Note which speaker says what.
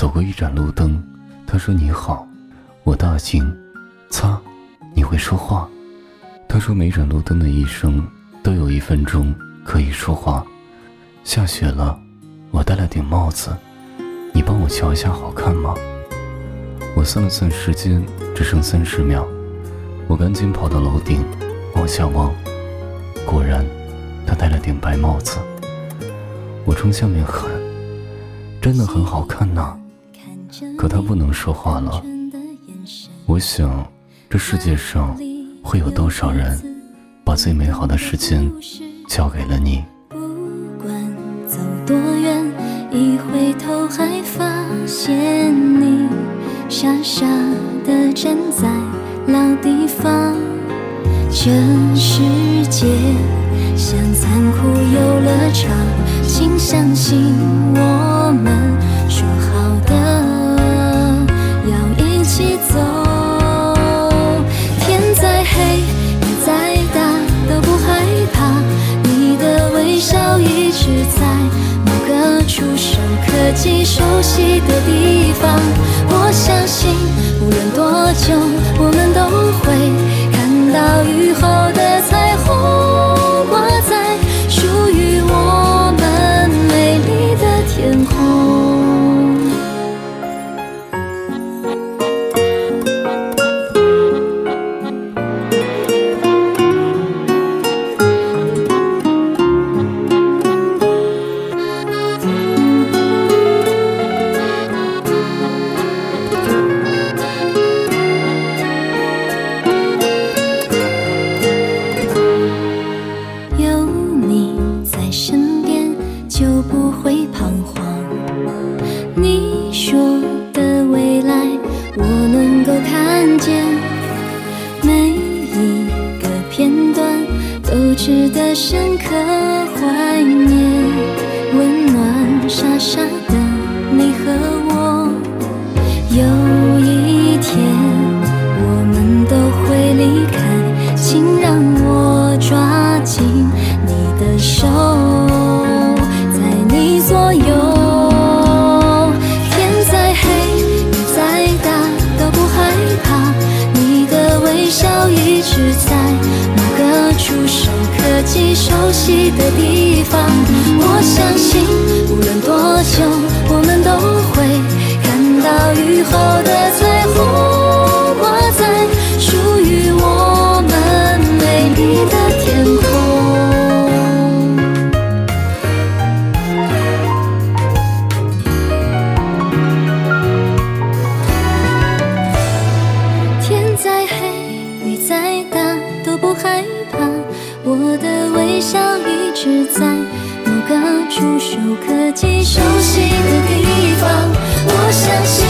Speaker 1: 走过一盏路灯，他说你好，我大惊，擦，你会说话？他说每盏路灯的一生都有一分钟可以说话。下雪了，我戴了顶帽子，你帮我瞧一下好看吗？我算了算时间，只剩三十秒，我赶紧跑到楼顶，往下望，果然，他戴了顶白帽子。我冲下面喊：“真的很好看呐！”可他不能说话了。我想，这世界上会有多少人，把最美好的时间交给了你？
Speaker 2: 不管走多远，一回头还发现你傻傻的站在老地方。这世界像残酷游乐场，请相信我走。天再黑，雨再大都不害怕，你的微笑一直在某个触手可及、熟悉的地方。我想你说的未来，我能够看见。每一个片段都值得深刻怀念。温暖傻傻的你和我，有一天我们都会离开，请让我抓紧你的手，在你左右。熟悉的地方。的微笑一直在某个触手可及、熟悉的地方。我相信。